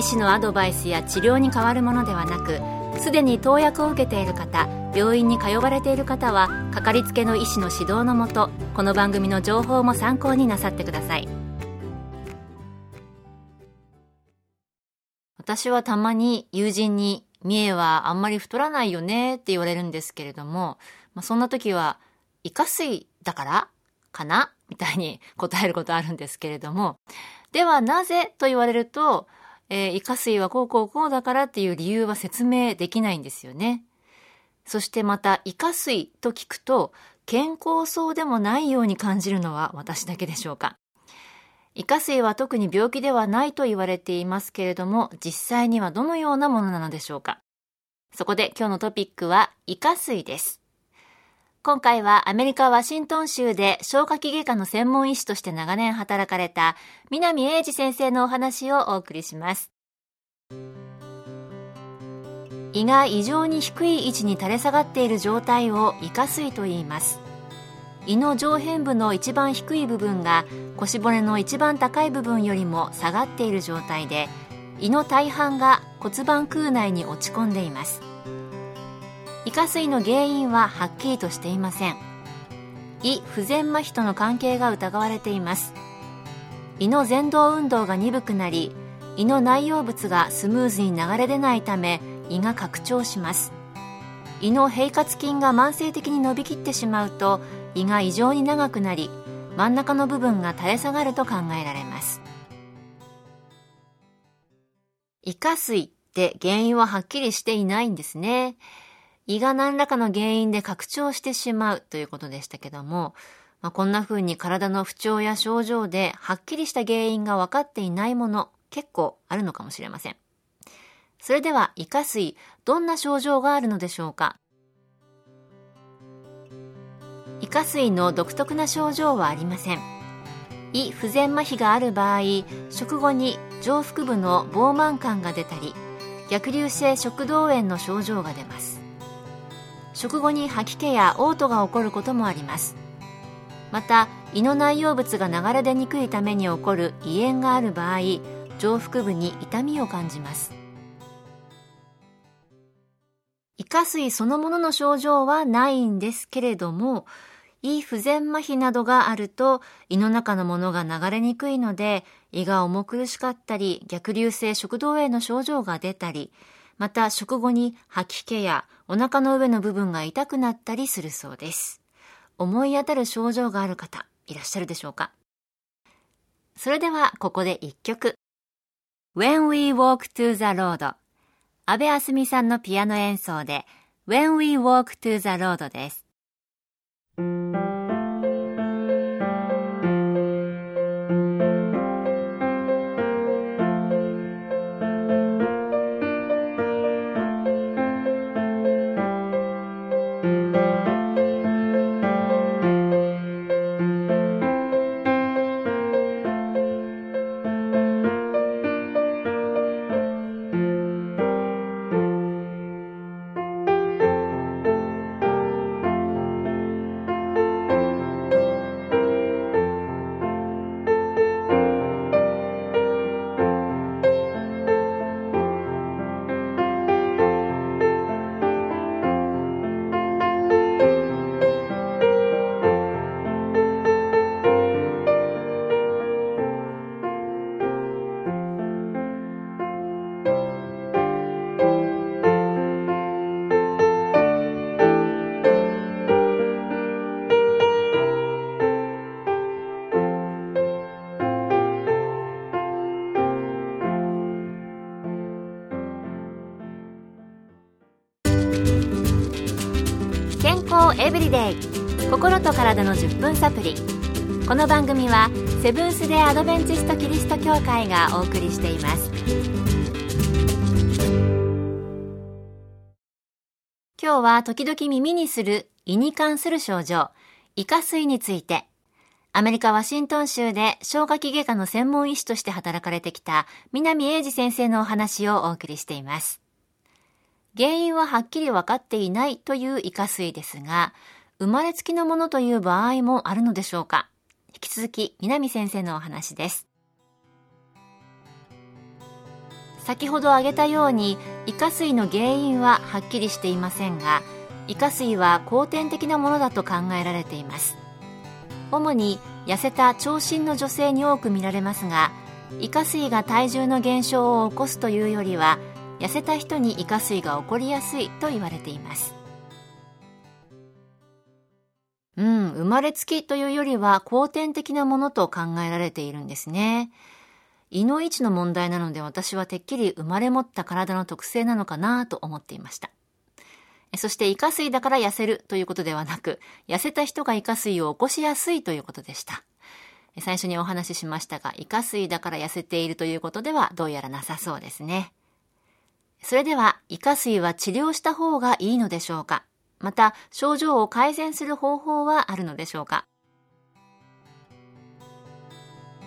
医師のアドバイスや治療に変わるものではなくすでに投薬を受けている方病院に通われている方はかかりつけの医師の指導のもとこの番組の情報も参考になさってください私はたまに友人に「三重はあんまり太らないよね」って言われるんですけれども、まあ、そんな時は「イカ水だからかな?」みたいに答えることあるんですけれどもではなぜ？と言われるとえー、イカ水はこうこうこうだからっていう理由は説明できないんですよね。そしてまた、イカ水と聞くと、健康そうでもないように感じるのは私だけでしょうか。イカ水は特に病気ではないと言われていますけれども、実際にはどのようなものなのでしょうか。そこで今日のトピックは、イカ水です。今回はアメリカ・ワシントン州で消化器外科の専門医師として長年働かれた南英二先生のお話をお送りします。胃が異常に低い位置に垂れ下がっている状態を胃下垂と言います。胃の上辺部の一番低い部分が腰骨の一番高い部分よりも下がっている状態で胃の大半が骨盤空内に落ち込んでいます胃下垂の原因ははっきりとしていません。胃不全麻痺との関係が疑われています。胃の前動運動が鈍くなり胃の内容物がスムーズに流れ出ないため胃が拡張します。胃の平滑筋が慢性的に伸びきってしまうと胃が異常に長くなり真ん中の部分が垂れ下がると考えられます。胃下垂って原因ははっきりしていないんですね。胃が何らかの原因で拡張してしまうということでしたけども、まあ、こんな風に体の不調や症状ではっきりした原因が分かっていないもの結構あるのかもしれません。それでは胃下垂どんな症状があるのでしょうか？胃下垂の独特な症状はありません。胃不全麻痺がある場合食後に上腹部の膨満感が出たり逆流性食道炎の症状が出ます。食後に吐き気や嘔吐が起こることもあります。また胃の内容物が流れ出にくいために起こる胃炎がある場合上腹部に痛みを感じます。胃下垂そのものの症状はないんですけれども胃不全麻痺などがあると胃の中のものが流れにくいので胃が重苦しかったり逆流性食道炎の症状が出たりまた食後に吐き気やお腹の上の部分が痛くなったりするそうです。思い当たる症状がある方、いらっしゃるでしょうか？それではここで一曲。When We Walk to the Road 安部あすみさんのピアノ演奏で When We Walk to the Road です。エブリデイ心と体の10分サプリこの番組はセブンス・デ・アドベンチスト・キリスト教会がお送りしています。今日は時々耳にする胃に関する症状、胃下垂について、アメリカ・ワシントン州で消化器外科の専門医師として働かれてきた南英二先生のお話をお送りしています。原因ははっきり分かっていないという胃下垂ですが、生まれつきのものという場合もあるのでしょうか？引き続き南先生のお話です。先ほど挙げたようにイカ水の原因ははっきりしていませんがイカ水は後天的なものだと考えられています主に痩せた長身の女性に多く見られますがイカ水が体重の減少を起こすというよりは痩せた人にイカ水が起こりやすいと言われていますうん生まれつきというよりは後天的なものと考えられているんですね胃の位置の問題なので私はてっきり生まれ持った体の特性なのかなと思っていました。そしてイカ水だから痩せるということではなく、痩せた人がイカ水を起こしやすいということでした。最初にお話ししましたが、イカ水だから痩せているということではどうやらなさそうですね。それでは、イカ水は治療した方がいいのでしょうか？また、症状を改善する方法はあるのでしょうか？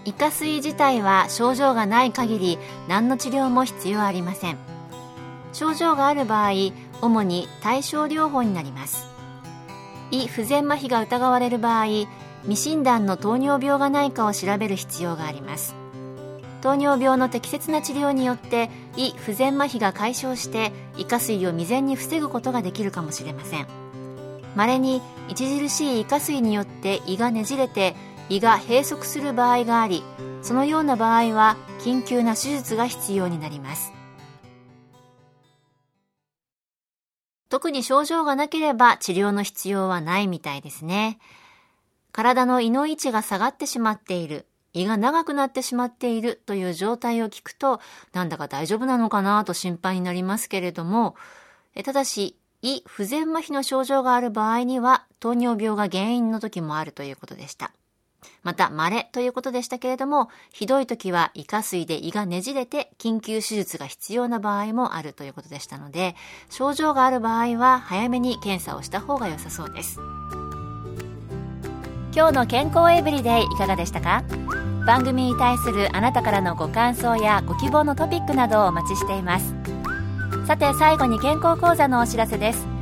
イカ水自体は症状がない限り何の治療も必要ありません。症状がある場合主に対症療法になります。胃不全麻痺が疑われる場合未診断の糖尿病がないかを調べる必要があります。糖尿病の適切な治療によって胃不全麻痺が解消して胃下垂を未然に防ぐことができるかもしれません。稀に著しい胃下垂によって胃がねじれて胃が閉塞する場合がありそのような場合は緊急な手術が必要になります。特に症状がなければ治療の必要はないみたいですね。体の胃の位置が下がってしまっている。胃が長くなってしまっているという状態を聞くとなんだか大丈夫なのかなと心配になりますけれどもただし胃不全麻痺の症状がある場合には糖尿病が原因の時もあるということでしたまた、稀ということでしたけれども、ひどい時は胃下垂で胃がねじれて緊急手術が必要な場合もあるということでしたので、症状がある場合は早めに検査をした方が良さそうです。今日の健康エブリデイいかがでしたか？番組に対するあなたからのご感想やご希望のトピックなどをお待ちしています。さて最後に健康講座のお知らせです。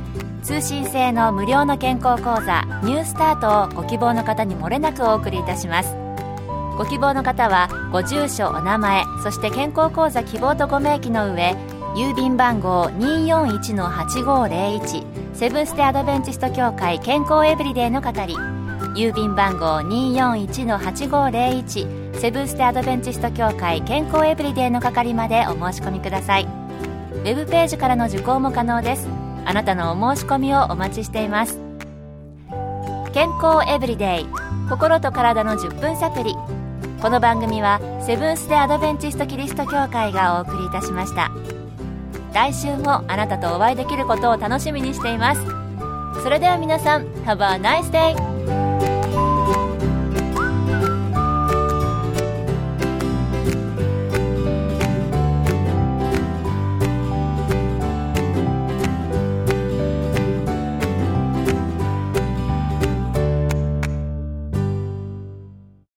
通信制の無料の健康講座ニュースタートをご希望の方にもれなくお送りいたしますご希望の方はご住所お名前そして健康講座希望とご明記の上郵便番号241-8501セブンステアドベンチスト協会健康エブリデイの係郵便番号241-8501セブンステアドベンチスト協会健康エブリデイの係までお申し込みください。ウェブページからの受講も可能です。あなたのお申し込みをお待ちしています。健康エブリデイ。心と体の10分サプリこの番組はセブンス・デ・アドベンチスト・キリスト教会がお送りいたしました。来週もあなたとお会いできることを楽しみにしています。それでは皆さん Have a nice day!